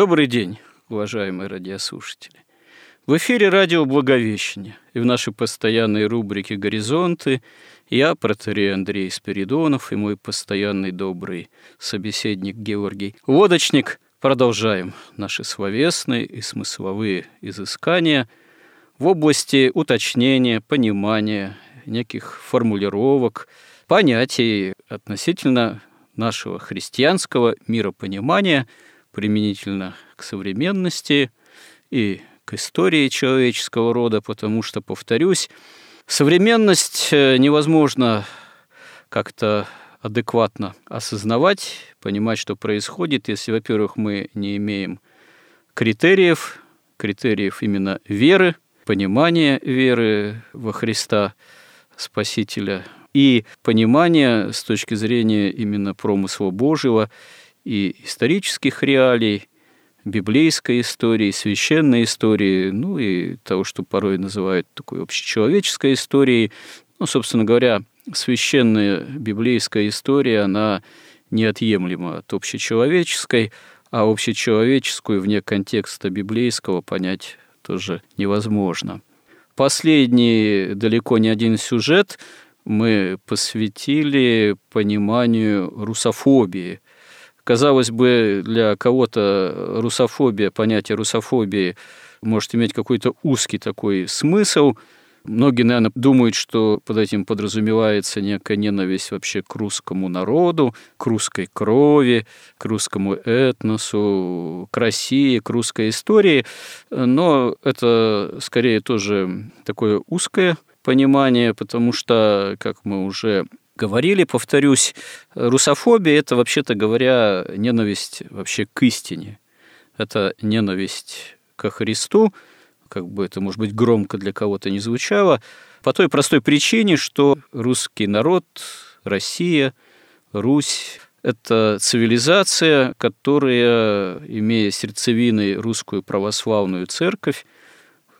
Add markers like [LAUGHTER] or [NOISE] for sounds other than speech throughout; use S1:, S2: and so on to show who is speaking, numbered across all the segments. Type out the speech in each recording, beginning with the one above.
S1: Добрый день, уважаемые радиослушатели. В эфире радио «Благовещение» и в нашей постоянной рубрике «Горизонты» я, протерей Андрей Спиридонов и мой постоянный добрый собеседник Георгий Лодочник продолжаем наши словесные и смысловые изыскания в области уточнения, понимания неких формулировок, понятий относительно нашего христианского миропонимания – применительно к современности и к истории человеческого рода, потому что, повторюсь, современность э, невозможно как-то адекватно осознавать, понимать, что происходит, если, во-первых, мы не имеем критериев, критериев именно веры, понимания веры во Христа Спасителя и понимания с точки зрения именно промысла Божьего и исторических реалий, библейской истории, священной истории, ну и того, что порой называют такой общечеловеческой историей. Ну, собственно говоря, священная библейская история, она неотъемлема от общечеловеческой, а общечеловеческую вне контекста библейского понять тоже невозможно. Последний далеко не один сюжет мы посвятили пониманию русофобии – Казалось бы, для кого-то русофобия, понятие русофобии может иметь какой-то узкий такой смысл. Многие, наверное, думают, что под этим подразумевается некая ненависть вообще к русскому народу, к русской крови, к русскому этносу, к России, к русской истории. Но это скорее тоже такое узкое понимание, потому что, как мы уже говорили, повторюсь, русофобия – это, вообще-то говоря, ненависть вообще к истине. Это ненависть ко Христу, как бы это, может быть, громко для кого-то не звучало, по той простой причине, что русский народ, Россия, Русь – это цивилизация, которая, имея сердцевиной русскую православную церковь,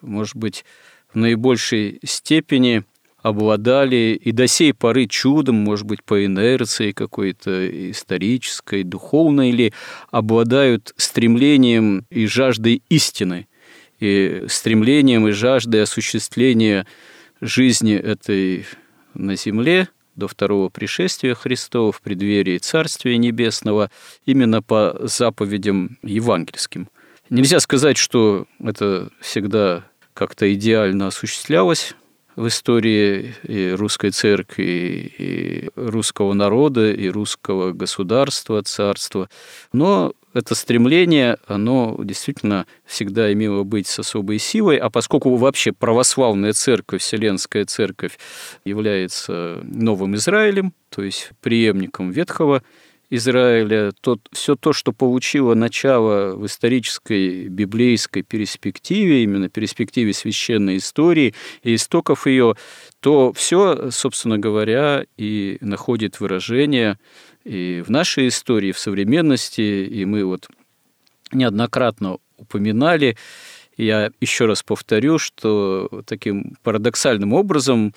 S1: может быть, в наибольшей степени обладали и до сей поры чудом, может быть, по инерции какой-то исторической, духовной, или обладают стремлением и жаждой истины, и стремлением и жаждой осуществления жизни этой на земле до второго пришествия Христова в преддверии Царствия Небесного именно по заповедям евангельским. Нельзя сказать, что это всегда как-то идеально осуществлялось в истории и русской церкви, и русского народа, и русского государства, царства. Но это стремление, оно действительно всегда имело быть с особой силой, а поскольку вообще православная церковь, Вселенская церковь является новым Израилем, то есть преемником Ветхого Израиля, то все то, что получило начало в исторической библейской перспективе, именно перспективе священной истории и истоков ее, то все, собственно говоря, и находит выражение и в нашей истории, в современности, и мы вот неоднократно упоминали, я еще раз повторю, что таким парадоксальным образом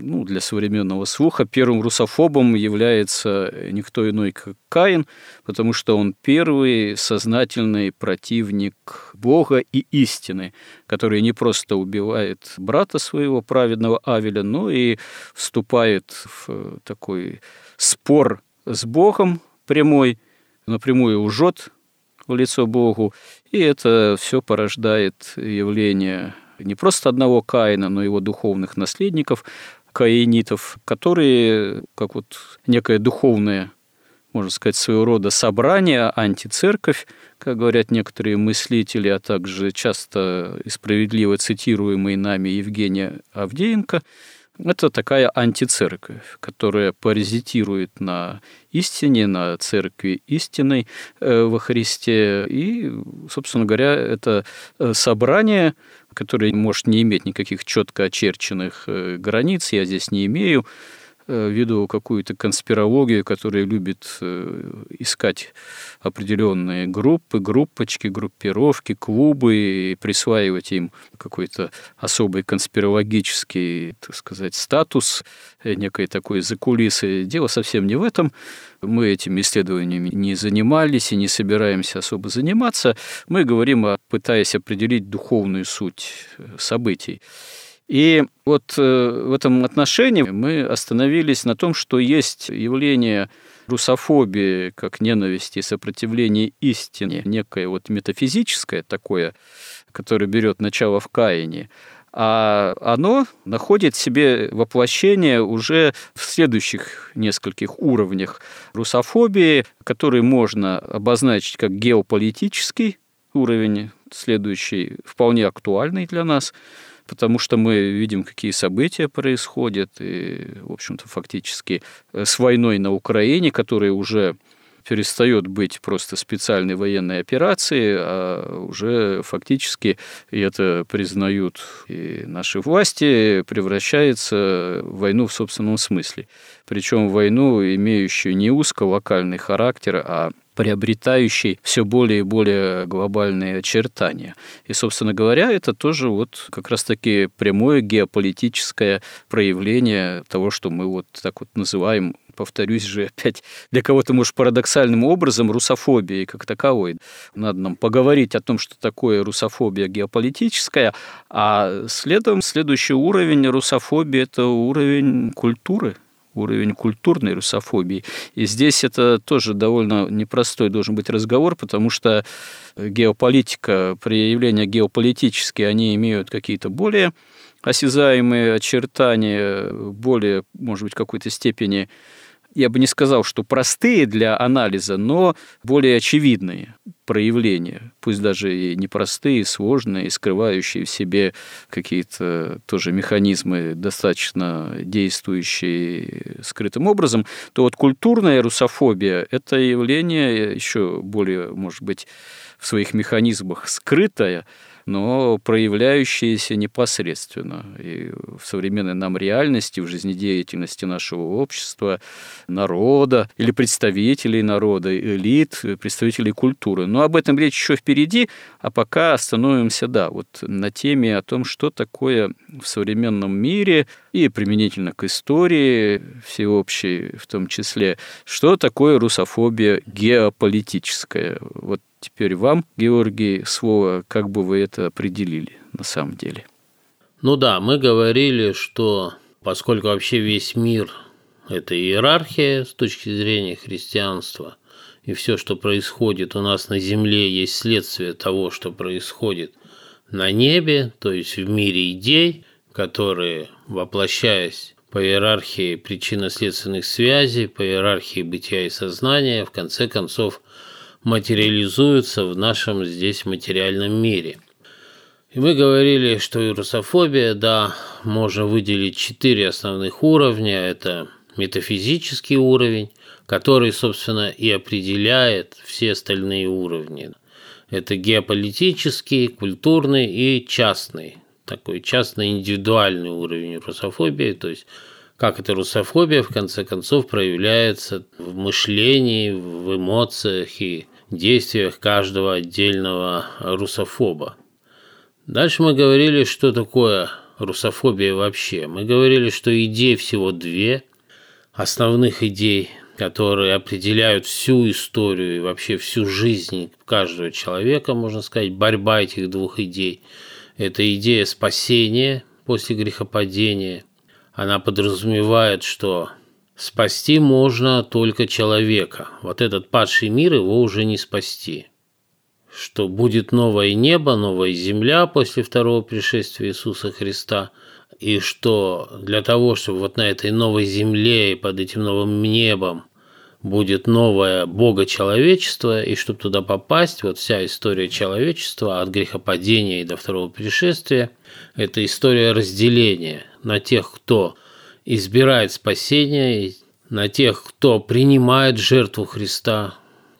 S1: ну, для современного слуха. Первым русофобом является никто иной, как Каин, потому что он первый сознательный противник Бога и истины, который не просто убивает брата своего праведного Авеля, но и вступает в такой спор с Богом прямой, напрямую ужет в лицо Богу, и это все порождает явление не просто одного Каина, но и его духовных наследников, каинитов, которые, как вот некое духовное можно сказать, своего рода собрание, антицерковь, как говорят некоторые мыслители, а также часто и справедливо цитируемый нами Евгения Авдеенко – это такая антицерковь, которая паразитирует на истине, на церкви истинной э, во Христе. И, собственно говоря, это э, собрание, которое может не иметь никаких четко очерченных э, границ, я здесь не имею, веду какую-то конспирологию, которая любит э, искать определенные группы, группочки, группировки, клубы и присваивать им какой-то особый конспирологический, так сказать, статус, э, некой такой закулисы. Дело совсем не в этом. Мы этими исследованиями не занимались и не собираемся особо заниматься. Мы говорим, о, пытаясь определить духовную суть событий. И вот э, в этом отношении мы остановились на том, что есть явление русофобии как ненависти и сопротивления истине, некое вот метафизическое такое, которое берет начало в Каине, а оно находит себе воплощение уже в следующих нескольких уровнях русофобии, которые можно обозначить как геополитический уровень, следующий вполне актуальный для нас – потому что мы видим, какие события происходят, и, в общем-то, фактически э, с войной на Украине, которая уже перестает быть просто специальной военной операцией, а уже фактически, и это признают и наши власти, превращается в войну в собственном смысле. Причем войну, имеющую не узко-локальный характер, а приобретающий все более и более глобальные очертания. И, собственно говоря, это тоже вот как раз-таки прямое геополитическое проявление того, что мы вот так вот называем повторюсь же опять, для кого-то, может, парадоксальным образом русофобией как таковой. Надо нам поговорить о том, что такое русофобия геополитическая, а следом следующий уровень русофобии – это уровень культуры, уровень культурной русофобии. И здесь это тоже довольно непростой должен быть разговор, потому что геополитика, проявления геополитические, они имеют какие-то более осязаемые очертания, более, может быть, в какой-то степени я бы не сказал, что простые для анализа, но более очевидные проявления, пусть даже и непростые, сложные, скрывающие в себе какие-то тоже механизмы, достаточно действующие скрытым образом, то вот культурная русофобия – это явление еще более, может быть, в своих механизмах скрытое, но проявляющиеся непосредственно. И в современной нам реальности, в жизнедеятельности нашего общества, народа или представителей народа, элит, представителей культуры. Но об этом речь еще впереди, а пока остановимся, да, вот на теме о том, что такое в современном мире и применительно к истории всеобщей в том числе, что такое русофобия геополитическая. Вот Теперь вам, Георгий, слово, как бы вы это определили на самом деле?
S2: Ну да, мы говорили, что поскольку вообще весь мир – это иерархия с точки зрения христианства, и все, что происходит у нас на земле, есть следствие того, что происходит на небе, то есть в мире идей, которые, воплощаясь по иерархии причинно-следственных связей, по иерархии бытия и сознания, в конце концов материализуются в нашем здесь материальном мире. И мы говорили, что и русофобия, да, можно выделить четыре основных уровня. Это метафизический уровень, который, собственно, и определяет все остальные уровни. Это геополитический, культурный и частный. Такой частный индивидуальный уровень русофобии, то есть как эта русофобия в конце концов проявляется в мышлении, в эмоциях и действиях каждого отдельного русофоба. Дальше мы говорили, что такое русофобия вообще. Мы говорили, что идей всего две, основных идей, которые определяют всю историю и вообще всю жизнь каждого человека, можно сказать, борьба этих двух идей. Это идея спасения после грехопадения она подразумевает, что спасти можно только человека. Вот этот падший мир его уже не спасти. Что будет новое небо, новая земля после второго пришествия Иисуса Христа, и что для того, чтобы вот на этой новой земле и под этим новым небом будет новое бога-человечество, и чтобы туда попасть, вот вся история человечества от грехопадения и до второго пришествия – это история разделения на тех, кто избирает спасение, на тех, кто принимает жертву Христа,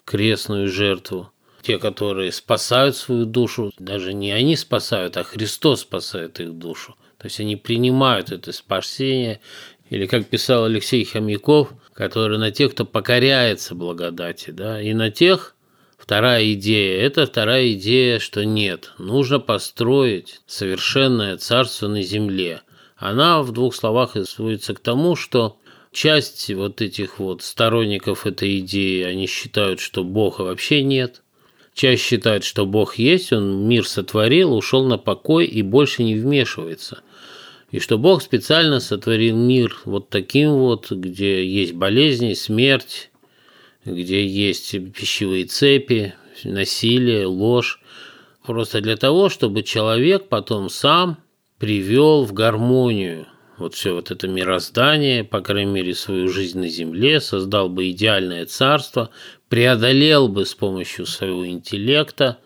S2: крестную жертву, те, которые спасают свою душу, даже не они спасают, а Христос спасает их душу. То есть они принимают это спасение, или как писал Алексей Хомяков, который на тех, кто покоряется благодати, да, и на тех, Вторая идея – это вторая идея, что нет, нужно построить совершенное царство на земле. Она в двух словах сводится к тому, что часть вот этих вот сторонников этой идеи, они считают, что Бога вообще нет. Часть считает, что Бог есть, он мир сотворил, ушел на покой и больше не вмешивается. И что Бог специально сотворил мир вот таким вот, где есть болезни, смерть, где есть пищевые цепи, насилие, ложь. Просто для того, чтобы человек потом сам привел в гармонию вот все вот это мироздание, по крайней мере, свою жизнь на земле, создал бы идеальное царство, преодолел бы с помощью своего интеллекта,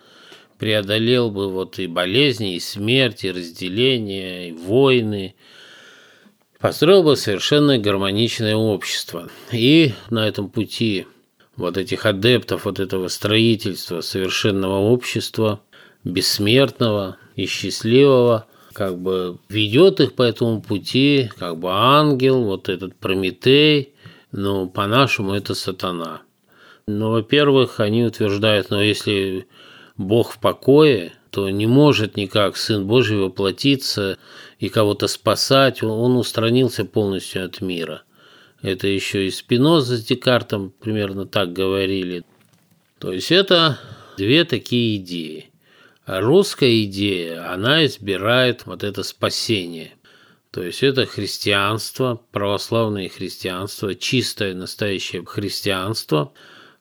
S2: преодолел бы вот и болезни, и смерть, и разделение, и войны, построил бы совершенно гармоничное общество. И на этом пути вот этих адептов вот этого строительства совершенного общества, бессмертного и счастливого, как бы ведет их по этому пути, как бы ангел, вот этот Прометей, но по-нашему это сатана. Но, во-первых, они утверждают, но если Бог в покое, то не может никак Сын Божий воплотиться и кого-то спасать, он устранился полностью от мира – это еще и Спиноза с Декартом примерно так говорили. То есть это две такие идеи. Русская идея, она избирает вот это спасение. То есть это христианство, православное христианство, чистое настоящее христианство,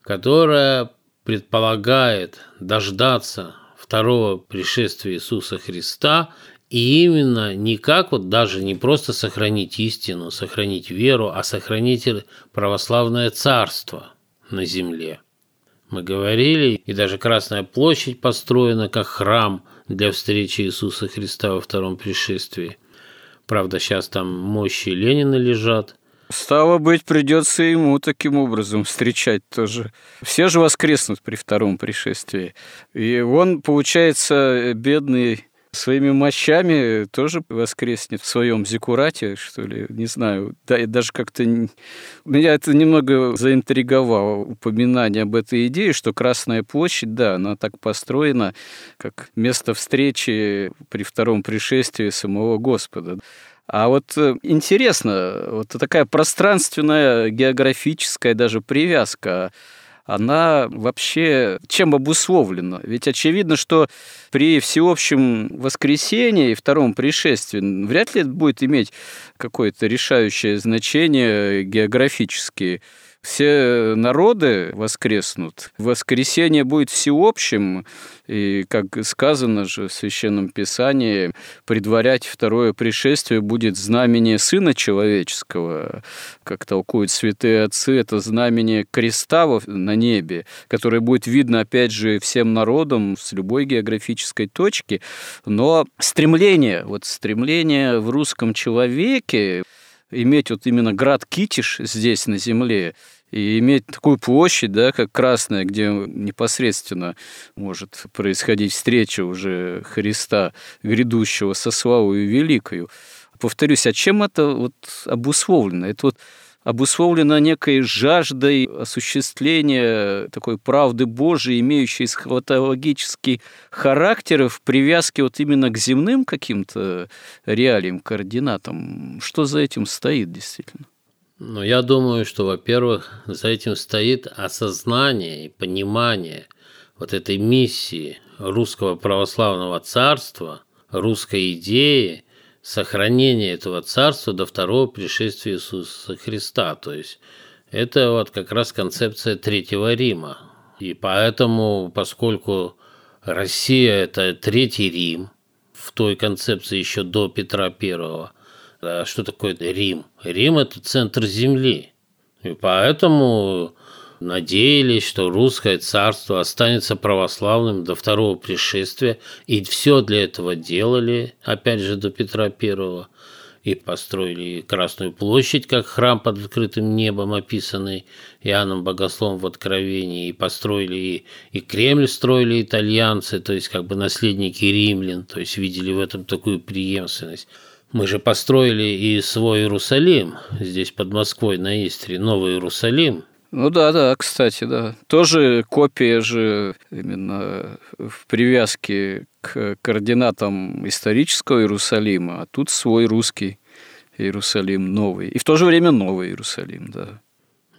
S2: которое предполагает дождаться второго пришествия Иисуса Христа и именно не как вот даже не просто сохранить истину, сохранить веру, а сохранить православное царство на земле. Мы говорили, и даже Красная площадь построена как храм для встречи Иисуса Христа во втором пришествии. Правда, сейчас там мощи Ленина лежат.
S1: Стало быть, придется ему таким образом встречать тоже. Все же воскреснут при втором пришествии. И он, получается, бедный своими мощами тоже воскреснет в своем зикурате, что ли, не знаю. Да, и даже как-то меня это немного заинтриговало упоминание об этой идее, что Красная площадь, да, она так построена, как место встречи при втором пришествии самого Господа. А вот э, интересно, вот такая пространственная, географическая даже привязка она вообще чем обусловлена? Ведь очевидно, что при всеобщем воскресении и втором пришествии вряд ли это будет иметь какое-то решающее значение географически все народы воскреснут. Воскресение будет всеобщим, и, как сказано же в Священном Писании, предварять второе пришествие будет знамение Сына Человеческого, как толкуют святые отцы, это знамение креста на небе, которое будет видно, опять же, всем народам с любой географической точки, но стремление, вот стремление в русском человеке иметь вот именно град Китиш здесь, на земле, и иметь такую площадь, да, как Красная, где непосредственно может происходить встреча уже Христа, грядущего со славой великою. Повторюсь, а чем это вот обусловлено? Это вот обусловлено некой жаждой осуществления такой правды Божией, имеющей схватологический характер в привязке вот именно к земным каким-то реалиям, координатам. Что за этим стоит действительно?
S2: Ну, я думаю, что, во-первых, за этим стоит осознание и понимание вот этой миссии русского православного царства, русской идеи – сохранение этого царства до второго пришествия Иисуса Христа. То есть это вот как раз концепция Третьего Рима. И поэтому, поскольку Россия – это Третий Рим, в той концепции еще до Петра Первого, что такое Рим? Рим – это центр Земли. И поэтому надеялись, что русское царство останется православным до второго пришествия, и все для этого делали, опять же, до Петра Первого и построили Красную площадь, как храм под открытым небом, описанный Иоанном Богословом в Откровении, и построили и, и Кремль строили итальянцы, то есть как бы наследники римлян, то есть видели в этом такую преемственность. Мы же построили и свой Иерусалим, здесь под Москвой на Истре, Новый Иерусалим,
S1: ну да, да, кстати, да. Тоже копия же именно в привязке к координатам исторического Иерусалима, а тут свой русский Иерусалим новый. И в то же время новый Иерусалим, да.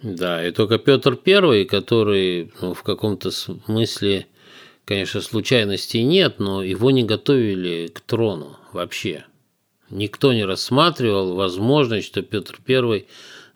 S2: Да, и только Петр I, который ну, в каком-то смысле, конечно, случайностей нет, но его не готовили к трону вообще. Никто не рассматривал возможность, что Петр I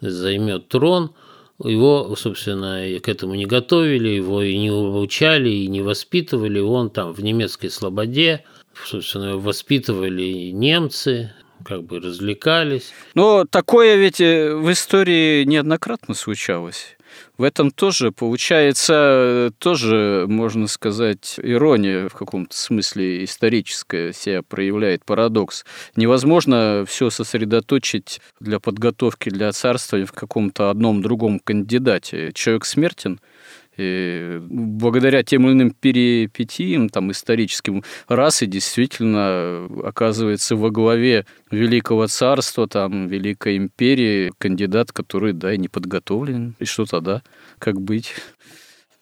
S2: займет трон – его, собственно, к этому не готовили, его и не обучали, и не воспитывали. Он там в немецкой слободе, собственно, воспитывали немцы, как бы развлекались.
S1: Но такое ведь э, в истории неоднократно случалось. В этом тоже получается, тоже, можно сказать, ирония в каком-то смысле историческая себя проявляет, парадокс. Невозможно все сосредоточить для подготовки для царствования в каком-то одном другом кандидате. Человек смертен – и благодаря тем или иным перипетиям там, историческим расы действительно оказывается во главе Великого Царства, там, Великой Империи кандидат, который, да, и не подготовлен. И что тогда? Как быть?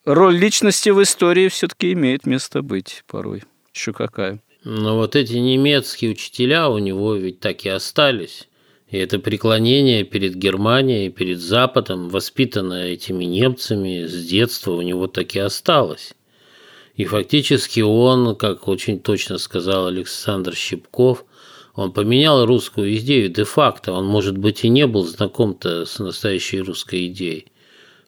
S1: Роль личности в истории все-таки имеет место быть порой. Еще какая.
S2: Но вот эти немецкие учителя у него ведь так и остались. И это преклонение перед Германией, перед Западом, воспитанное этими немцами с детства, у него так и осталось. И фактически он, как очень точно сказал Александр Щепков, он поменял русскую идею де-факто. Он, может быть, и не был знаком-то с настоящей русской идеей.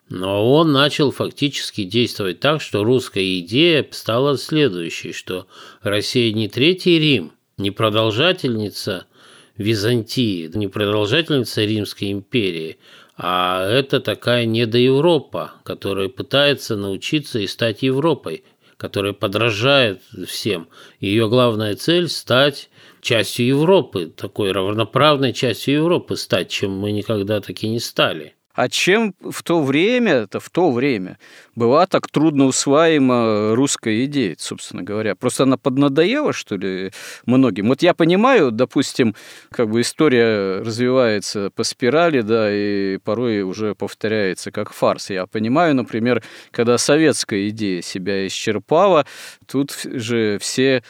S2: Но он начал фактически действовать так, что русская идея стала следующей, что Россия не Третий Рим, не продолжательница – Византии, не продолжательница Римской империи, а это такая недоевропа, которая пытается научиться и стать Европой, которая подражает всем. Ее главная цель – стать частью Европы, такой равноправной частью Европы стать, чем мы никогда таки не стали.
S1: А чем в то время, это в то время, была так трудно усваиваема русская идея, собственно говоря? Просто она поднадоела, что ли, многим? Вот я понимаю, допустим, как бы история развивается по спирали, да, и порой уже повторяется как фарс. Я понимаю, например, когда советская идея себя исчерпала, тут же все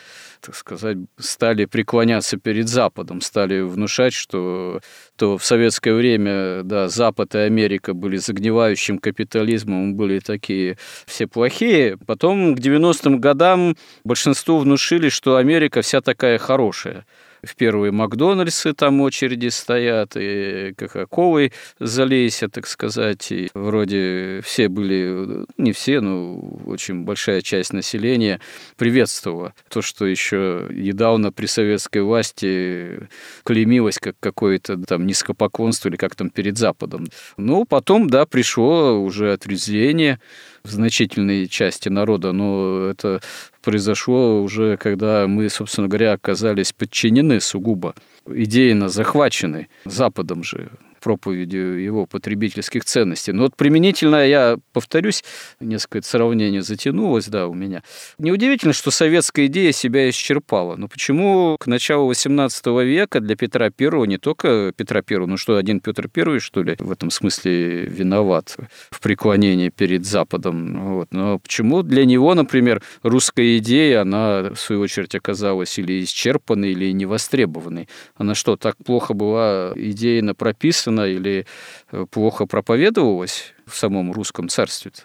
S1: так сказать, стали преклоняться перед Западом, стали внушать, что то в советское время, да, Запад и Америка были загнивающим капитализмом, были такие все плохие. Потом к 90-м годам большинству внушили, что Америка вся такая хорошая в первые Макдональдсы там очереди стоят, и Кока-Колой залейся, так сказать. И вроде все были, не все, но очень большая часть населения приветствовала то, что еще недавно при советской власти клеймилось как какое-то там низкопоклонство или как там перед Западом. Ну, потом, да, пришло уже отрезвление, в значительной части народа, но это произошло уже, когда мы, собственно говоря, оказались подчинены сугубо, идейно захвачены Западом же проповедью его потребительских ценностей. Но вот применительно, я повторюсь, несколько сравнение затянулось, да, у меня. Неудивительно, что советская идея себя исчерпала. Но почему к началу XVIII века для Петра I, не только Петра I, ну что, один Петр I, что ли, в этом смысле виноват в преклонении перед Западом. Вот. Но почему для него, например, русская идея, она, в свою очередь, оказалась или исчерпанной, или невостребованной? Она что, так плохо была идейно прописана, написано или э, плохо проповедовалось в самом русском царстве? -то?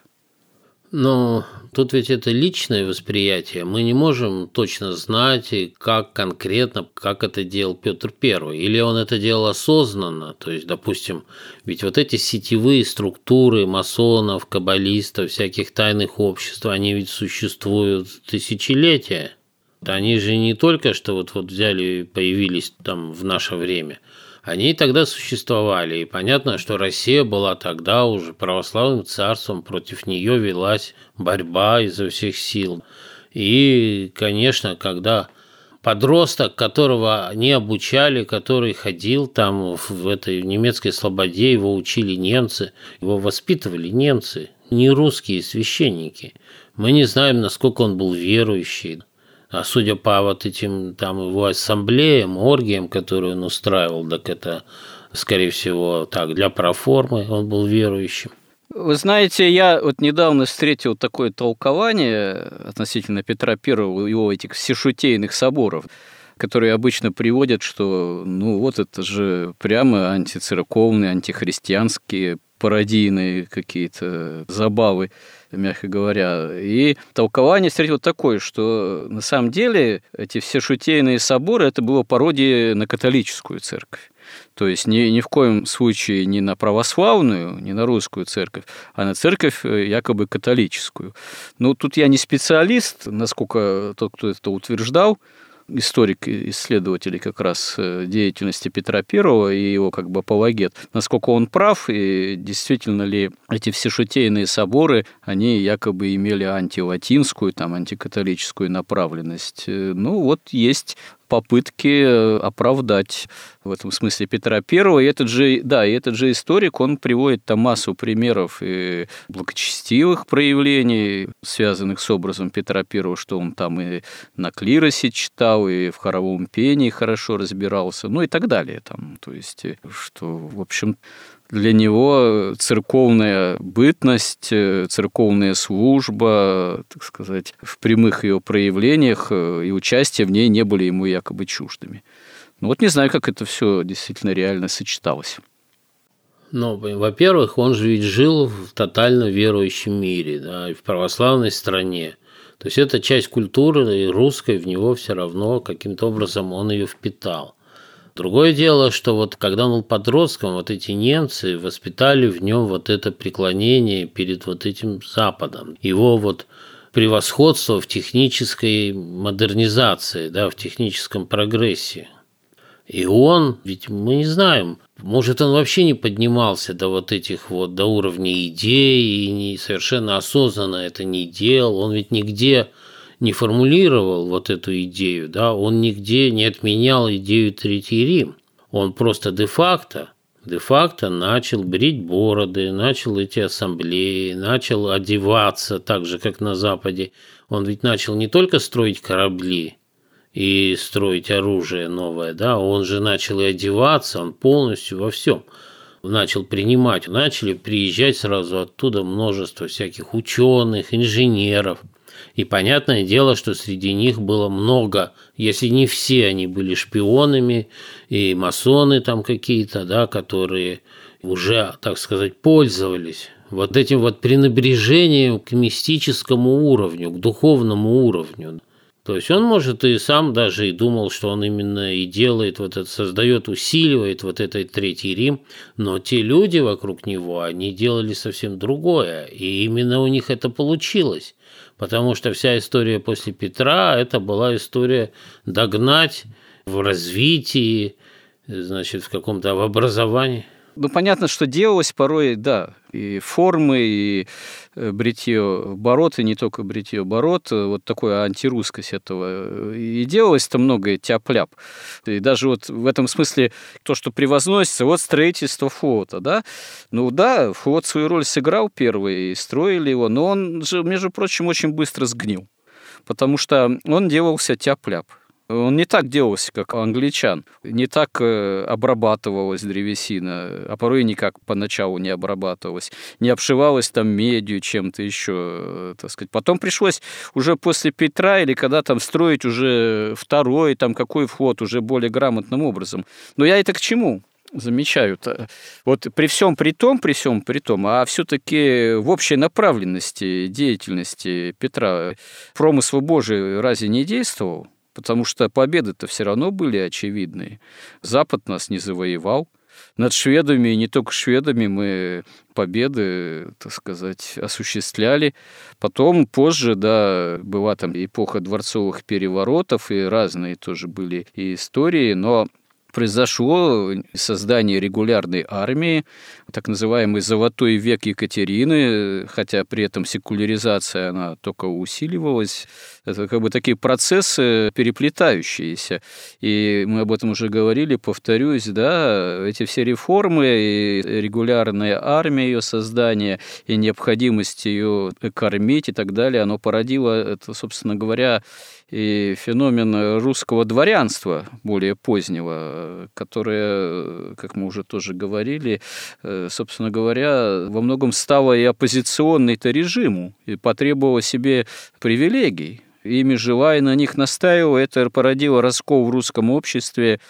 S2: Но тут ведь это личное восприятие. Мы не можем точно знать, как конкретно, как это делал Петр I. Или он это делал осознанно. То есть, допустим, ведь вот эти сетевые структуры масонов, каббалистов, всяких тайных обществ, они ведь существуют тысячелетия. Они же не только что вот, вот взяли и появились там в наше время – они тогда существовали. И понятно, что Россия была тогда уже православным царством, против нее велась борьба изо всех сил. И, конечно, когда подросток, которого не обучали, который ходил там в этой немецкой слободе, его учили немцы, его воспитывали немцы, не русские священники. Мы не знаем, насколько он был верующий. А судя по вот этим там его ассамблеям, оргиям, которые он устраивал, так это, скорее всего, так, для проформы он был верующим.
S1: Вы знаете, я вот недавно встретил такое толкование относительно Петра Первого его этих всешутейных соборов, которые обычно приводят, что ну вот это же прямо антицерковные, антихристианские пародийные какие-то забавы, мягко говоря. И толкование встретил такое, что на самом деле эти все шутейные соборы – это было пародия на католическую церковь. То есть ни, ни в коем случае не на православную, не на русскую церковь, а на церковь э, якобы католическую. Ну, тут я не специалист, насколько тот, кто это утверждал, историк, исследователь как раз э, деятельности Петра I и его как бы апологет, насколько он прав, и действительно ли эти все шутейные соборы, они якобы имели антилатинскую, там, антикатолическую направленность. Э, ну, вот есть попытки э, оправдать в этом смысле Петра Первого. И этот же, да, и этот же историк, он приводит там массу примеров и благочестивых проявлений, связанных с образом Петра Первого, что он там и на клиросе читал, и в хоровом пении хорошо разбирался, ну и так далее. Там, то есть, э, что, в общем, для него церковная бытность, э, церковная служба, так сказать, в прямых ее проявлениях э, и участие в ней не были ему якобы чуждыми. Ну вот не знаю, как это все действительно реально сочеталось.
S2: Ну, во-первых, он же ведь жил в тотально верующем мире, да, и в православной стране. То есть это часть культуры и русской в него все равно каким-то образом он ее впитал. Другое дело, что вот когда он был подростком, вот эти немцы воспитали в нем вот это преклонение перед вот этим Западом. Его вот превосходство в технической модернизации, да, в техническом прогрессе. И он, ведь мы не знаем, может, он вообще не поднимался до вот этих вот, до уровня идей и не совершенно осознанно это не делал. Он ведь нигде не формулировал вот эту идею, да, он нигде не отменял идею Третий Рим. Он просто де-факто, де-факто начал брить бороды, начал эти ассамблеи, начал одеваться так же, как на Западе. Он ведь начал не только строить корабли и строить оружие новое, да, он же начал и одеваться, он полностью во всем начал принимать, начали приезжать сразу оттуда множество всяких ученых, инженеров – и понятное дело, что среди них было много, если не все они были шпионами и масоны там какие-то, да, которые уже, так сказать, пользовались вот этим вот пренебрежением к мистическому уровню, к духовному уровню. То есть он, может, и сам даже и думал, что он именно и делает вот это, создает, усиливает вот этот Третий Рим, но те люди вокруг него, они делали совсем другое, и именно у них это получилось потому что вся история после Петра – это была история догнать в развитии, значит, в каком-то образовании.
S1: Ну, понятно, что делалось порой, да, и формы, и бритье бород, и не только бритье бород, э, вот такое антирусскость этого. И делалось-то многое тяп-ляп. И даже вот в этом смысле то, что превозносится, вот строительство флота, да. Ну да, флот свою роль сыграл первый, и строили его, но он же, между прочим, очень быстро сгнил потому что он делался тяп-ляп. Он не так делался, как англичан. Не так э, обрабатывалась древесина, а порой никак поначалу не обрабатывалась. Не обшивалась там медью, чем-то еще, э, так сказать. Потом пришлось уже после Петра или когда там строить уже второй, там какой вход уже более грамотным образом. Но я это к чему? замечаю. -то. Вот при всем при том, при всем при том, а все-таки в общей направленности деятельности Петра промысл Божий разве не действовал? Потому что победы-то все равно были очевидные. Запад нас не завоевал. Над шведами, и не только шведами, мы победы, так сказать, осуществляли. Потом, позже, да, была там эпоха дворцовых переворотов, и разные тоже были и истории, но произошло создание регулярной армии, так называемый «золотой век Екатерины», хотя при этом секуляризация, она только усиливалась. Это как бы такие процессы переплетающиеся. И мы об этом уже говорили, повторюсь, да, эти все реформы и регулярная армия, ее создание, и необходимость ее кормить и так далее, оно породило, это, собственно говоря, и феномен русского дворянства более позднего, которое, как мы уже тоже говорили, э, собственно говоря, во многом стало и оппозиционной-то режиму, и потребовало себе привилегий. Ими желая на них настаивая, это породило раскол в русском обществе, и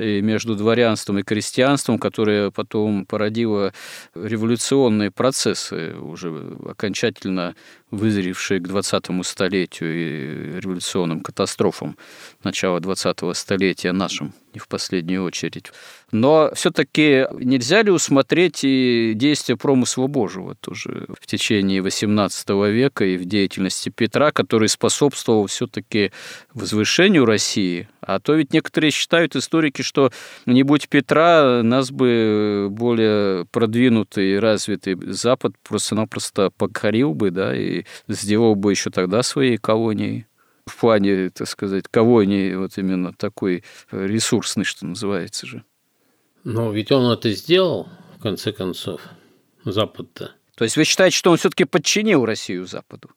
S1: между дворянством и крестьянством, которое потом породило революционные процессы, уже окончательно вызревшие к 20-му столетию и революционным катастрофам начала 20-го столетия нашим, не в последнюю очередь. Но все-таки нельзя ли усмотреть и действия промысла Божьего тоже в течение XVIII века и в деятельности Петра, который способствовал все-таки возвышению России? А то ведь некоторые считают историки, что не будь Петра, нас бы более продвинутый и развитый Запад просто-напросто покорил бы, да, и сделал бы еще тогда своей колонией в плане, так сказать, колонии вот именно такой ресурсный, что называется же.
S2: Но ведь он это сделал, в конце концов, Запад-то.
S1: То есть вы считаете, что он все-таки подчинил Россию Западу?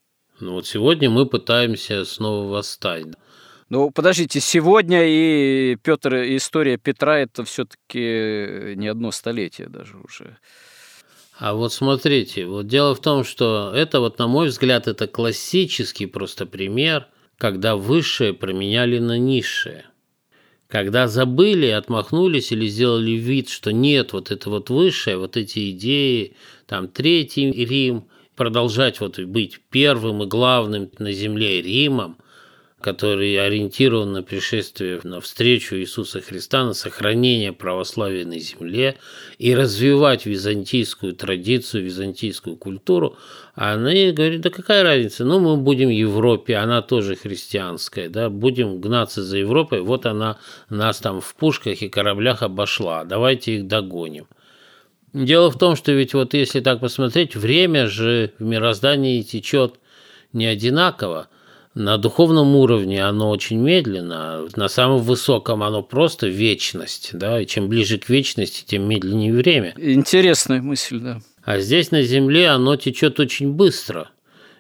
S2: Ну вот сегодня мы пытаемся снова восстать.
S1: Ну, подождите, сегодня и Петр, и история Петра это все-таки не одно столетие даже уже.
S2: А вот смотрите, вот дело в том, что это вот, на мой взгляд, это классический просто пример, когда высшее променяли на низшее. Когда забыли, отмахнулись или сделали вид, что нет, вот это вот высшее, вот эти идеи, там Третий Рим, продолжать вот быть первым и главным на земле Римом, который ориентирован на пришествие, на встречу Иисуса Христа, на сохранение православия на земле и развивать византийскую традицию, византийскую культуру, а они говорят, да какая разница, ну мы будем в Европе, она тоже христианская, да, будем гнаться за Европой, вот она нас там в пушках и кораблях обошла, давайте их догоним. Дело в том, что ведь вот если так посмотреть, время же в мироздании течет не одинаково, на духовном уровне оно очень медленно, на самом высоком оно просто вечность, да, и чем ближе к вечности, тем медленнее время.
S1: Интересная мысль, да.
S2: А здесь на Земле оно течет очень быстро.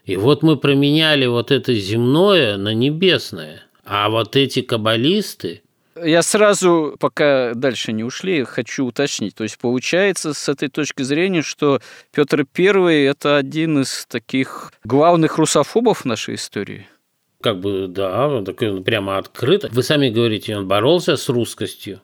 S2: И вот мы променяли вот это земное на небесное. А вот эти каббалисты,
S1: я сразу, пока дальше не ушли, хочу уточнить. То есть получается с этой точки зрения, что Петр I – это один из таких главных русофобов нашей истории?
S2: как бы, да, он такой прямо открыто. Вы сами говорите, он боролся с русскостью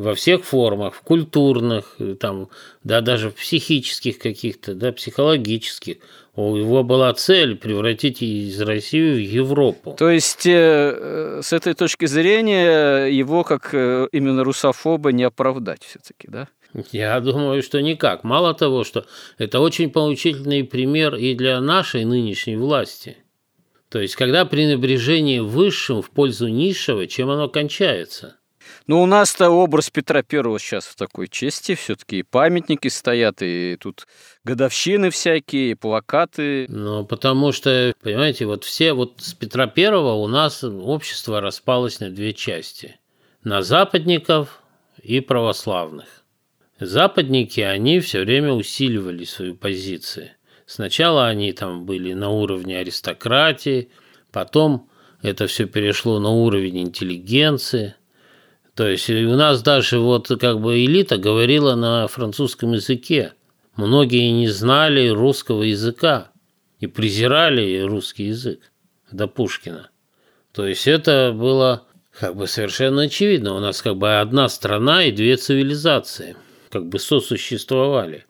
S2: во всех формах, в культурных, там, да, даже в психических каких-то, да, психологических. У него была цель превратить из России в Европу.
S1: То есть, э, с этой точки зрения, его как э, именно русофоба не оправдать все-таки, да?
S2: Я думаю, что никак. Мало того, что это очень поучительный пример и для нашей нынешней власти – то есть, когда пренебрежение высшим в пользу низшего, чем оно кончается?
S1: Ну, у нас-то образ Петра Первого сейчас в такой чести, все-таки и памятники стоят, и тут годовщины всякие, и плакаты.
S2: Ну, потому что, понимаете, вот все, вот с Петра Первого у нас общество распалось на две части. На западников и православных. Западники, они все время усиливали свои позиции. Сначала они там были на уровне аристократии, потом это все перешло на уровень интеллигенции. То есть у нас даже вот как бы элита говорила на французском языке. Многие не знали русского языка и презирали русский язык до Пушкина. То есть это было как бы совершенно очевидно. У нас как бы одна страна и две цивилизации как бы сосуществовали.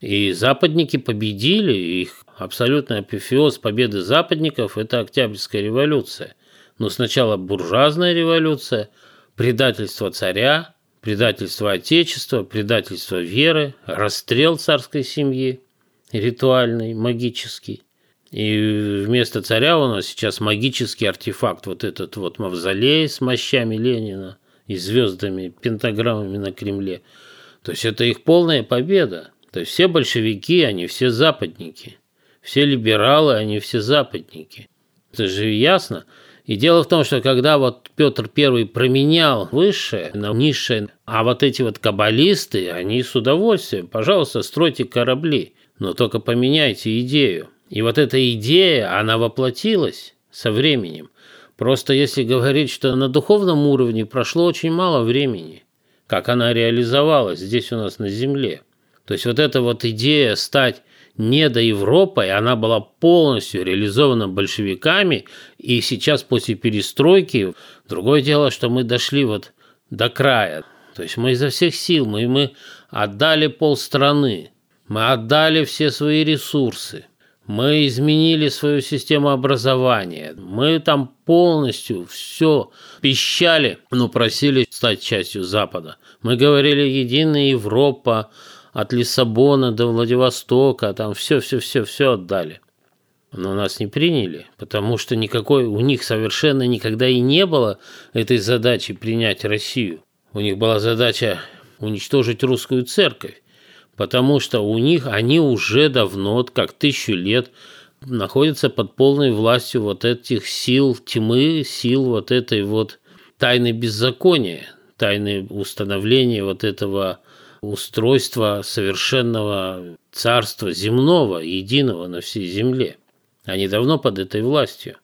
S2: И западники победили, их абсолютный апофеоз победы западников – это Октябрьская революция. Но сначала буржуазная революция, предательство царя, предательство отечества, предательство веры, расстрел царской семьи, ритуальный, магический. И вместо царя у нас сейчас магический артефакт, вот этот вот мавзолей с мощами Ленина, и звездами, пентаграммами на Кремле. То есть это их полная победа. То есть все большевики, они все западники. Все либералы, они все западники. Это же ясно. И дело в том, что когда вот Петр I променял высшее на низшее, а вот эти вот каббалисты, они с удовольствием, пожалуйста, стройте корабли, но только поменяйте идею. И вот эта идея, она воплотилась со временем. Просто если говорить, что на духовном уровне прошло очень мало времени, как она реализовалась здесь у нас на Земле. То есть вот эта вот идея стать не до Европы, она была полностью реализована большевиками, и сейчас после перестройки, другое дело, что мы дошли вот до края. То есть мы изо всех сил, мы, мы отдали полстраны, мы отдали все свои ресурсы, мы изменили свою систему образования, мы там полностью все пищали, но просили стать частью Запада. Мы говорили «Единая Европа», от Лиссабона до Владивостока, там все-все-все-все отдали. Но нас не приняли, потому что никакой у них совершенно никогда и не было этой задачи принять Россию. У них была задача уничтожить русскую церковь, потому что у них они уже давно, как тысячу лет, находятся под полной властью вот этих сил тьмы, сил вот этой вот тайны беззакония, тайны установления вот этого устройства совершенного царства земного, единого на всей земле. Они давно под этой властью.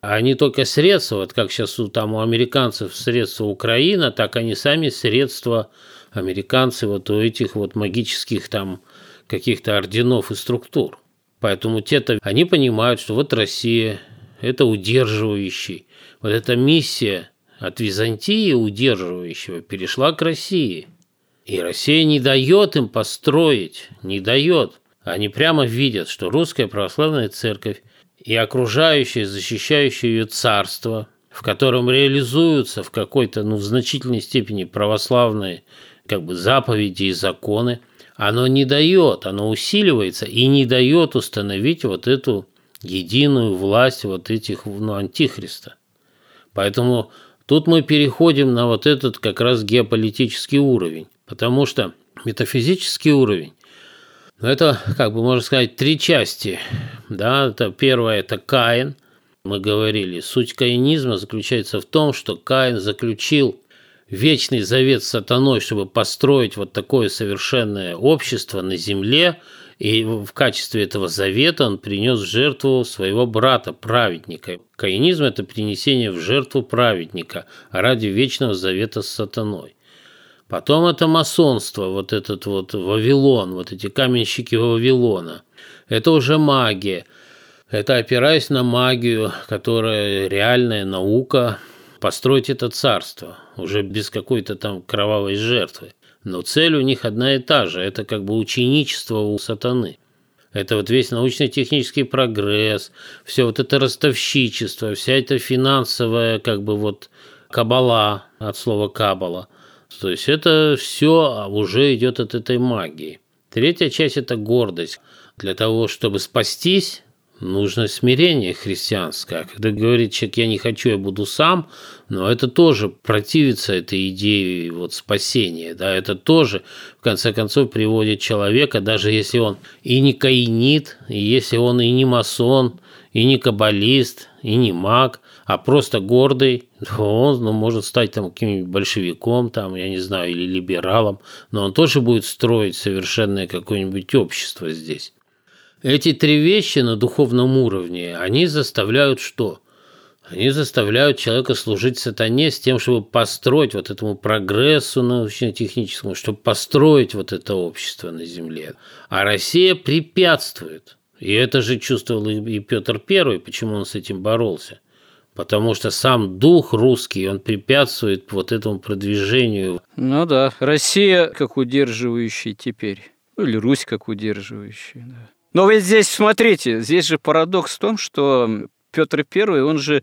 S2: А они только средства, вот как сейчас у, там у американцев средства Украина, так они сами средства американцы вот у этих вот магических там каких-то орденов и структур. Поэтому те-то, они понимают, что вот Россия – это удерживающий. Вот эта миссия от Византии удерживающего перешла к России. И Россия не дает им построить, не дает. Они прямо видят, что русская православная церковь и окружающее, защищающее ее царство, в котором реализуются в какой-то, ну, в значительной степени православные как бы заповеди и законы, оно не дает, оно усиливается и не дает установить вот эту единую власть вот этих, ну, антихриста. Поэтому тут мы переходим на вот этот как раз геополитический уровень. Потому что метафизический уровень ну, это, как бы можно сказать, три части. Да? Это первое – это Каин. Мы говорили, суть каинизма заключается в том, что Каин заключил вечный завет с сатаной, чтобы построить вот такое совершенное общество на земле, и в качестве этого завета он принес жертву своего брата, праведника. Каинизм – это принесение в жертву праведника ради вечного завета с сатаной. Потом это масонство, вот этот вот Вавилон, вот эти каменщики Вавилона. Это уже магия. Это опираясь на магию, которая реальная наука, построить это царство, уже без какой-то там кровавой жертвы. Но цель у них одна и та же. Это как бы ученичество у сатаны. Это вот весь научно-технический прогресс, все вот это ростовщичество, вся эта финансовая как бы вот кабала, от слова кабала – то есть это все уже идет от этой магии. Третья часть – это гордость. Для того, чтобы спастись, нужно смирение христианское. Когда говорит человек, я не хочу, я буду сам, но это тоже противится этой идее вот спасения. Да? Это тоже, в конце концов, приводит человека, даже если он и не каинит, и если он и не масон, и не каббалист, и не маг, а просто гордый, [LAUGHS] он ну, может стать там каким-нибудь большевиком, там, я не знаю, или либералом, но он тоже будет строить совершенное какое-нибудь общество здесь. Эти три вещи на духовном уровне, они заставляют что? Они заставляют человека служить сатане с тем, чтобы построить вот этому прогрессу научно-техническому, чтобы построить вот это общество на Земле. А Россия препятствует. И это же чувствовал и Петр Первый, почему он с этим боролся – потому что сам дух русский, он препятствует вот этому продвижению.
S1: Ну да, Россия как удерживающий теперь, ну или Русь как удерживающий. Да. Но ведь здесь, смотрите, здесь же парадокс в том, что Петр I, он же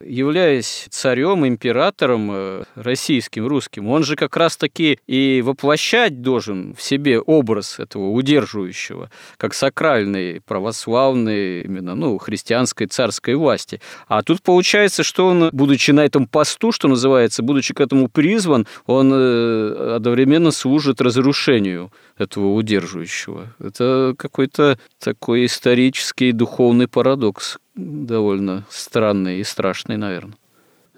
S1: являясь царем, императором э, российским, русским, он же как раз-таки и воплощать должен в себе образ этого удерживающего, как сакральной, православной, именно, ну, христианской царской власти. А тут получается, что он, будучи на этом посту, что называется, будучи к этому призван, он э, одновременно служит разрушению этого удерживающего. Это какой-то такой исторический духовный парадокс, довольно странный и страшный, наверное.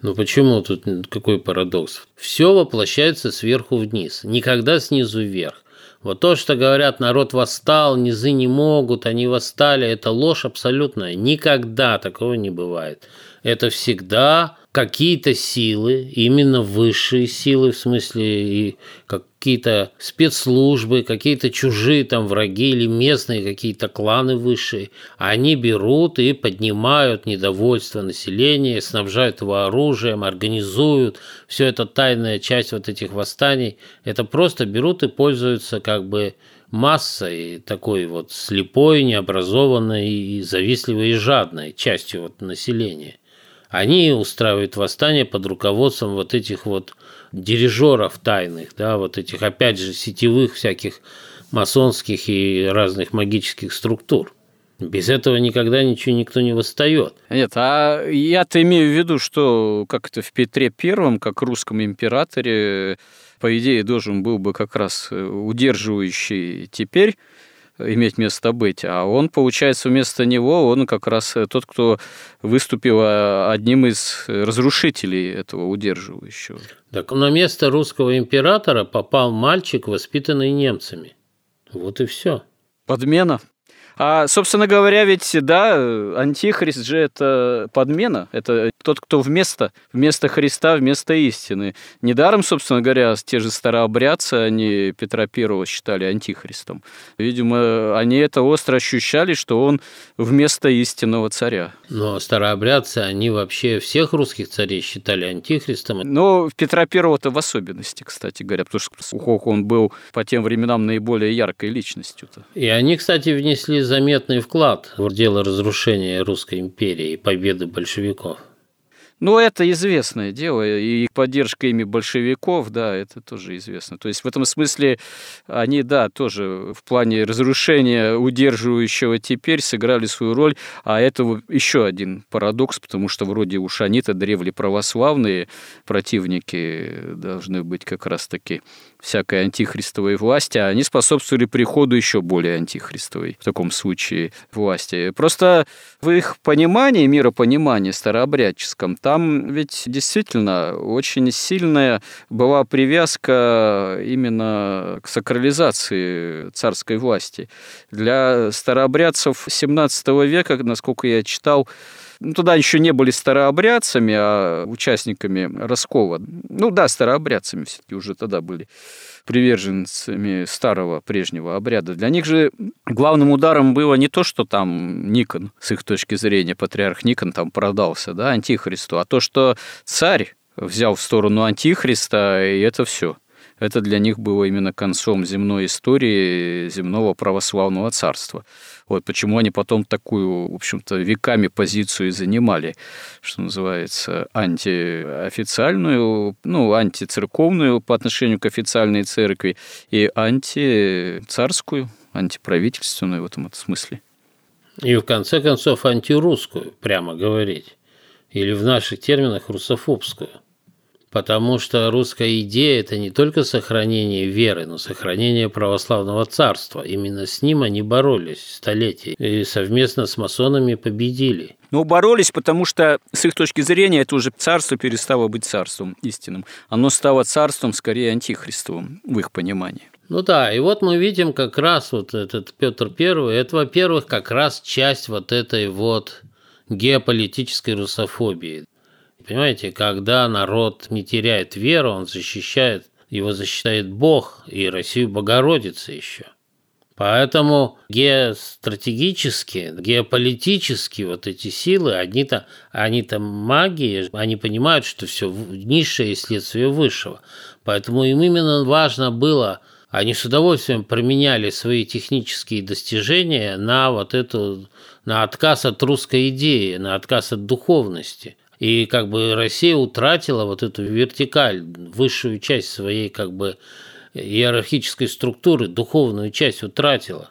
S2: Ну почему тут какой парадокс? Все воплощается сверху вниз, никогда снизу вверх. Вот то, что говорят, народ восстал, низы не могут, они восстали, это ложь абсолютная. Никогда такого не бывает. Это всегда какие-то силы, именно высшие силы, в смысле и какие-то спецслужбы, какие-то чужие там враги или местные какие-то кланы высшие, они берут и поднимают недовольство населения, снабжают его оружием, организуют. Все это тайная часть вот этих восстаний. Это просто берут и пользуются как бы массой такой вот слепой, необразованной, и завистливой и жадной частью вот населения. Они устраивают восстание под руководством вот этих вот дирижеров тайных, да, вот этих, опять же, сетевых всяких масонских и разных магических структур. Без этого никогда ничего никто не восстает.
S1: Нет, а я-то имею в виду, что как это в Петре Первом, как русском императоре, по идее, должен был бы как раз удерживающий теперь иметь место быть. А он, получается, вместо него, он как раз тот, кто выступил а, одним из разрушителей этого удерживающего.
S2: Так на место русского императора попал мальчик, воспитанный немцами. Вот и все.
S1: Подмена. А, собственно говоря, ведь, да, антихрист же это подмена, это тот, кто вместо, вместо Христа, вместо истины. Недаром, собственно говоря, те же старообрядцы, они Петра Первого считали антихристом. Видимо, они это остро ощущали, что он вместо истинного царя.
S2: Но старообрядцы, они вообще всех русских царей считали антихристом.
S1: Но Петра Первого-то в особенности, кстати говоря, потому что он был по тем временам наиболее яркой личностью-то.
S2: И они, кстати, внесли заметный вклад в дело разрушения Русской империи и победы большевиков.
S1: Ну, это известное дело, и поддержка ими большевиков, да, это тоже известно. То есть в этом смысле они, да, тоже в плане разрушения удерживающего теперь сыграли свою роль, а это еще один парадокс, потому что вроде уж они-то древли православные противники должны быть как раз-таки всякой антихристовой власти, а они способствовали приходу еще более антихристовой в таком случае власти. Просто в их понимании, миропонимании старообрядческом, там ведь действительно очень сильная была привязка именно к сакрализации царской власти. Для старообрядцев XVII века, насколько я читал, туда еще не были старообрядцами, а участниками раскола. Ну да, старообрядцами все-таки уже тогда были приверженцами старого прежнего обряда. Для них же главным ударом было не то, что там Никон, с их точки зрения, патриарх Никон там продался, да, антихристу, а то, что царь взял в сторону антихриста, и это все. Это для них было именно концом земной истории земного православного царства. Вот почему они потом такую, в общем-то, веками позицию занимали, что называется, антиофициальную, ну, антицерковную по отношению к официальной церкви и антицарскую, антиправительственную в этом смысле.
S2: И в конце концов антирусскую, прямо говорить. Или в наших терминах русофобскую. Потому что русская идея – это не только сохранение веры, но сохранение православного царства. Именно с ним они боролись столетия и совместно с масонами победили.
S1: Ну, боролись, потому что с их точки зрения это уже царство перестало быть царством истинным. Оно стало царством скорее антихристовым в их понимании.
S2: Ну да, и вот мы видим как раз вот этот Петр Первый, это, во-первых, как раз часть вот этой вот геополитической русофобии. Понимаете, когда народ не теряет веру, он защищает, его защищает Бог и Россию Богородица еще. Поэтому геостратегически, геополитически вот эти силы, они-то они -то магии, они понимают, что все низшее следствие высшего. Поэтому им именно важно было, они с удовольствием променяли свои технические достижения на вот эту, на отказ от русской идеи, на отказ от духовности. И как бы Россия утратила вот эту вертикаль, высшую часть своей как бы иерархической структуры, духовную часть утратила.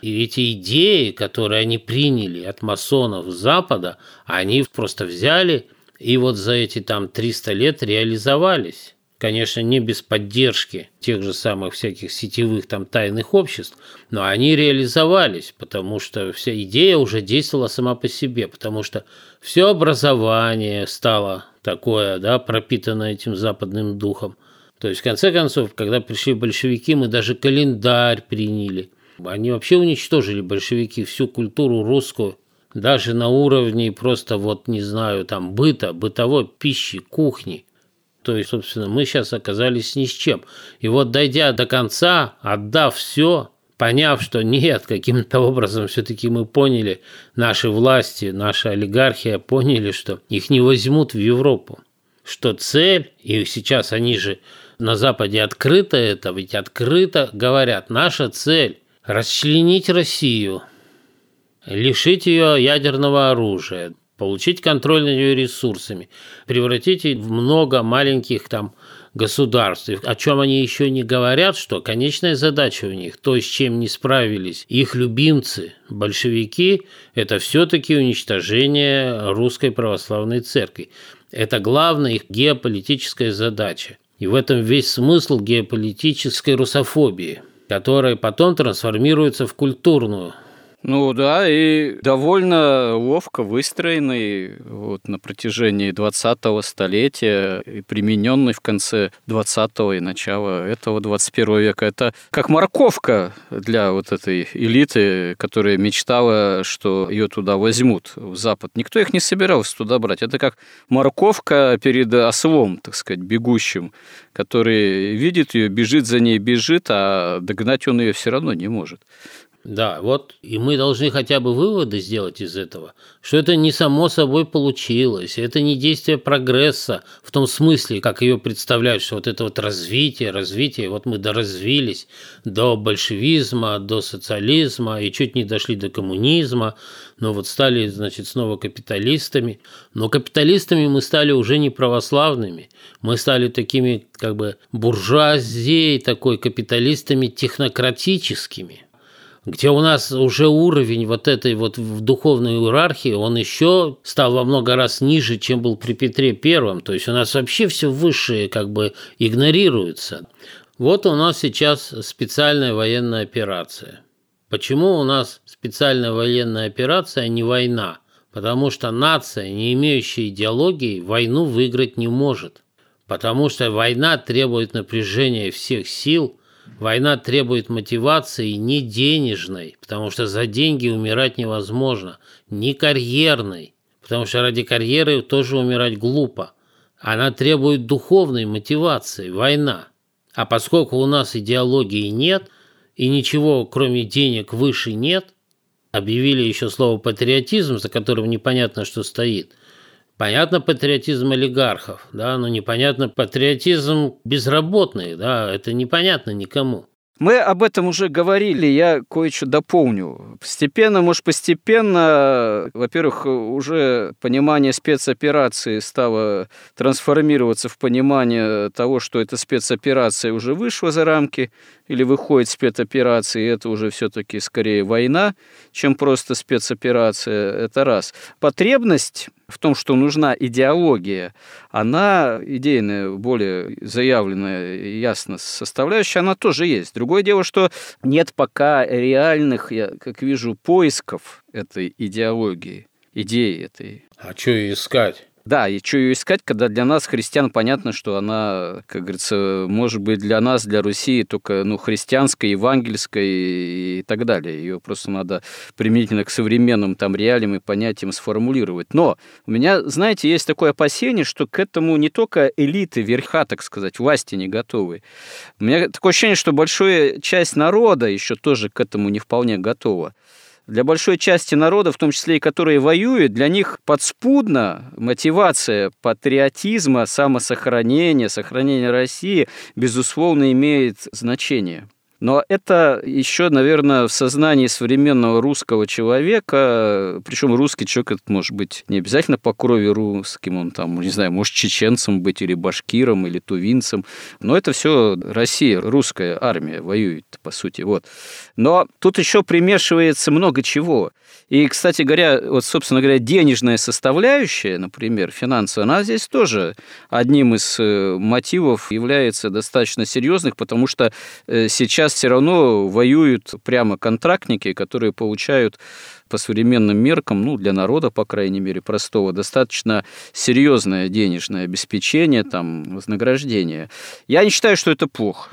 S2: И эти идеи, которые они приняли от масонов Запада, они просто взяли и вот за эти там 300 лет реализовались. Конечно, не без поддержки тех же самых всяких сетевых там тайных обществ, но они реализовались, потому что вся идея уже действовала сама по себе, потому что все образование стало такое, да, пропитано этим западным духом. То есть, в конце концов, когда пришли большевики, мы даже календарь приняли. Они вообще уничтожили большевики всю культуру русскую, даже на уровне просто вот, не знаю, там быта, бытовой пищи, кухни – то есть, собственно, мы сейчас оказались ни с чем. И вот дойдя до конца, отдав все, поняв, что нет, каким-то образом все-таки мы поняли, наши власти, наша олигархия поняли, что их не возьмут в Европу. Что цель, и сейчас они же на Западе открыто это, ведь открыто говорят, наша цель – расчленить Россию, лишить ее ядерного оружия, получить контроль над ее ресурсами, превратить их в много маленьких там государств, о чем они еще не говорят, что конечная задача у них, то, с чем не справились их любимцы, большевики, это все-таки уничтожение русской православной церкви. Это главная их геополитическая задача. И в этом весь смысл геополитической русофобии, которая потом трансформируется в культурную
S1: ну да, и довольно ловко выстроенный вот на протяжении 20-го столетия и примененный в конце 20-го и начала этого 21 века. Это как морковка для вот этой элиты, которая мечтала, что ее туда возьмут, в Запад. Никто их не собирался туда брать. Это как морковка перед ослом, так сказать, бегущим, который видит ее, бежит за ней, бежит, а догнать он ее все равно не может.
S2: Да, вот и мы должны хотя бы выводы сделать из этого, что это не само собой получилось, это не действие прогресса в том смысле, как ее представляют, что вот это вот развитие, развитие, вот мы доразвились до большевизма, до социализма и чуть не дошли до коммунизма, но вот стали, значит, снова капиталистами. Но капиталистами мы стали уже не православными, мы стали такими как бы буржуазией, такой капиталистами технократическими – где у нас уже уровень вот этой вот в духовной иерархии, он еще стал во много раз ниже, чем был при Петре Первом. То есть у нас вообще все высшее как бы игнорируется. Вот у нас сейчас специальная военная операция. Почему у нас специальная военная операция, а не война? Потому что нация, не имеющая идеологии, войну выиграть не может. Потому что война требует напряжения всех сил – Война требует мотивации не денежной, потому что за деньги умирать невозможно, не карьерной, потому что ради карьеры тоже умирать глупо. Она требует духовной мотивации, война. А поскольку у нас идеологии нет и ничего кроме денег выше нет, объявили еще слово патриотизм, за которым непонятно, что стоит, Понятно патриотизм олигархов, да, но непонятно патриотизм безработных, да, это непонятно никому.
S1: Мы об этом уже говорили, я кое-что дополню. Постепенно, может, постепенно, во-первых, уже понимание спецоперации стало трансформироваться в понимание того, что эта спецоперация уже вышла за рамки или выходит спецоперации, и это уже все-таки скорее война, чем просто спецоперация, это раз. Потребность в том, что нужна идеология, она идейная, более заявленная, ясно составляющая, она тоже есть. Другое дело, что нет пока реальных, я как вижу, поисков этой идеологии, идеи этой.
S2: А что искать?
S1: Да, и что ее искать, когда для нас, христиан, понятно, что она, как говорится, может быть для нас, для Руси, только ну, христианской, евангельской и так далее. Ее просто надо применительно к современным там реалиям и понятиям сформулировать. Но у меня, знаете, есть такое опасение, что к этому не только элиты, верха, так сказать, власти не готовы. У меня такое ощущение, что большая часть народа еще тоже к этому не вполне готова для большой части народа, в том числе и которые воюют, для них подспудно мотивация патриотизма, самосохранения, сохранения России, безусловно, имеет значение. Но это еще, наверное, в сознании современного русского человека, причем русский человек, это может быть не обязательно по крови русским, он там, не знаю, может чеченцем быть или башкиром, или тувинцем, но это все Россия, русская армия воюет, по сути, вот. Но тут еще примешивается много чего. И, кстати говоря, вот, собственно говоря, денежная составляющая, например, финансовая, она здесь тоже одним из э, мотивов является достаточно серьезных, потому что э, сейчас все равно воюют прямо контрактники, которые получают по современным меркам, ну, для народа, по крайней мере, простого, достаточно серьезное денежное обеспечение, там, вознаграждение. Я не считаю, что это плохо.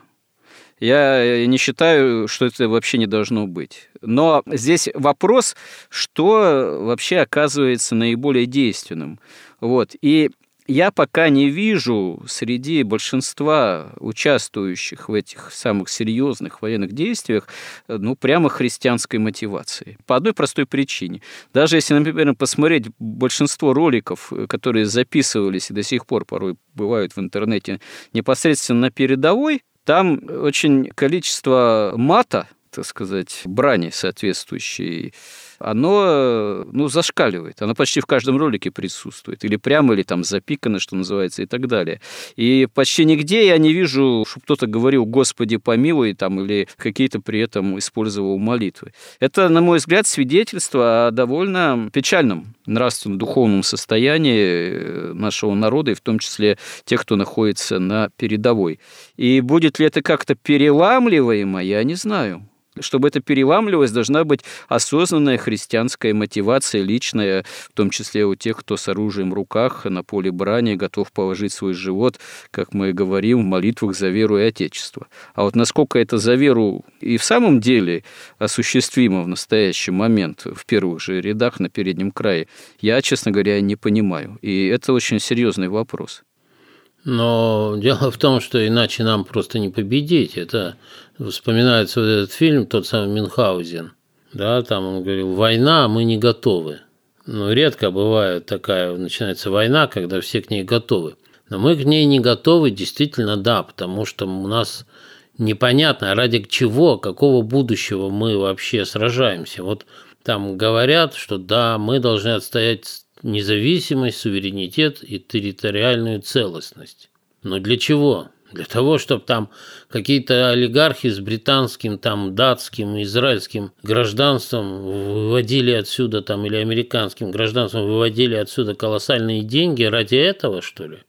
S1: Я э, не считаю, что это вообще не должно быть. Но здесь вопрос, что вообще оказывается наиболее действенным. Вот. И я пока не вижу среди большинства участвующих в этих самых серьезных военных действиях, ну, прямо христианской мотивации. По одной простой причине. Даже если, например, посмотреть большинство роликов, которые записывались и до сих пор порой бывают в интернете непосредственно на передовой, там очень количество мата, так сказать, брани соответствующей оно ну, зашкаливает. Оно почти в каждом ролике присутствует. Или прямо, или там запикано, что называется, и так далее. И почти нигде я не вижу, чтобы кто-то говорил «Господи, помилуй», там, или какие-то при этом использовал молитвы. Это, на мой взгляд, свидетельство о довольно печальном нравственно-духовном состоянии э, нашего народа, и в том числе тех, кто находится на передовой. И будет ли это как-то переламливаемо, я не знаю. Чтобы это переламливалось, должна быть осознанная христианская мотивация личная, в том числе у тех, кто с оружием в руках на поле брани готов положить свой живот, как мы говорим, в молитвах за веру и Отечество. А вот насколько это за веру и в самом деле осуществимо в настоящий момент в первых же рядах на переднем крае, я, честно говоря, не понимаю. И это очень серьезный вопрос.
S2: Но [LAUGHS] дело в том, что иначе нам просто не победить. Это вспоминается вот этот фильм, тот самый Мюнхгаузен. Да, там он говорил, война, а мы не готовы. Но редко бывает такая, начинается война, когда все к ней готовы. Но мы к ней не готовы, действительно, да, потому что у нас непонятно, ради чего, какого будущего мы вообще сражаемся. Вот там говорят, что да, мы должны отстоять независимость, суверенитет и территориальную целостность. Но для чего? Для того, чтобы там какие-то олигархи с британским, там, датским, израильским гражданством выводили отсюда, там, или американским гражданством выводили отсюда колоссальные деньги ради этого, что ли?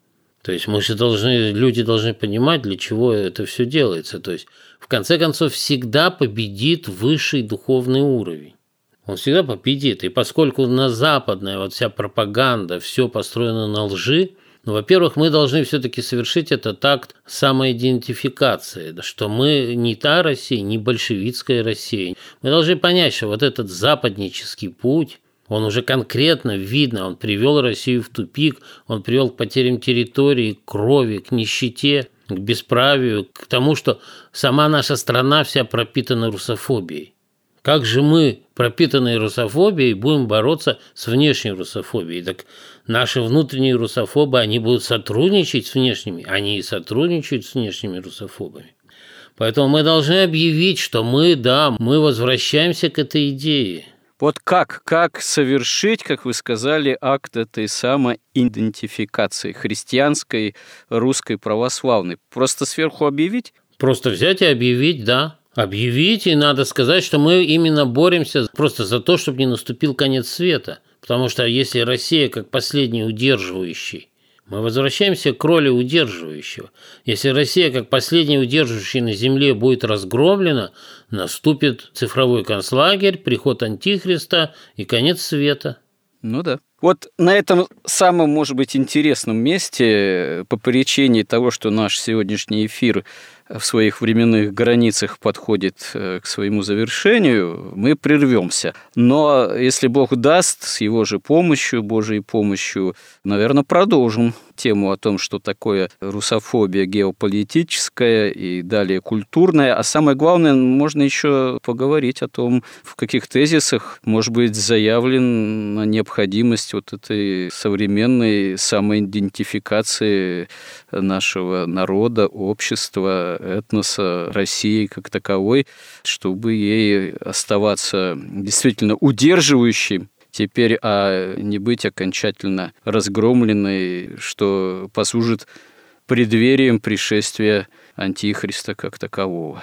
S2: То есть мы же должны, люди должны понимать, для чего это все делается. То есть, в конце концов, всегда победит высший духовный уровень он всегда победит. И поскольку на западная вот вся пропаганда, все построено на лжи, ну, во-первых, мы должны все-таки совершить этот акт самоидентификации, что мы не та Россия, не большевистская Россия. Мы должны понять, что вот этот западнический путь, он уже конкретно видно, он привел Россию в тупик, он привел к потерям территории, к крови, к нищете, к бесправию, к тому, что сама наша страна вся пропитана русофобией. Как же мы, пропитанные русофобией, будем бороться с внешней русофобией? Так наши внутренние русофобы, они будут сотрудничать с внешними, они и сотрудничают с внешними русофобами. Поэтому мы должны объявить, что мы, да, мы возвращаемся к этой идее.
S1: Вот как, как совершить, как вы сказали, акт этой самоидентификации христианской, русской, православной? Просто сверху объявить?
S2: Просто взять и объявить, да объявить, и надо сказать, что мы именно боремся просто за то, чтобы не наступил конец света. Потому что если Россия как последний удерживающий, мы возвращаемся к роли удерживающего. Если Россия как последний удерживающий на Земле будет разгромлена, наступит цифровой концлагерь, приход Антихриста и конец света.
S1: Ну да. Вот на этом самом, может быть, интересном месте, по причине того, что наш сегодняшний эфир в своих временных границах подходит э, к своему завершению, мы прервемся. Но если Бог даст, с Его же помощью, Божьей помощью, наверное, продолжим тему о том, что такое русофобия геополитическая и далее культурная. А самое главное, можно еще поговорить о том, в каких тезисах может быть заявлена необходимость вот этой современной самоидентификации нашего народа, общества, этноса, России как таковой, чтобы ей оставаться действительно удерживающим теперь, а не быть окончательно разгромленной, что послужит преддверием пришествия Антихриста как такового.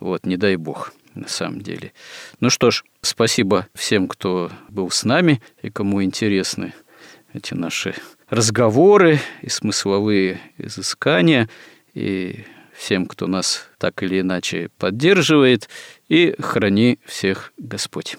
S1: Вот, не дай бог, на самом деле. Ну что ж, спасибо всем, кто был с нами и кому интересны эти наши разговоры и смысловые изыскания, и всем, кто нас так или иначе поддерживает, и храни всех Господь.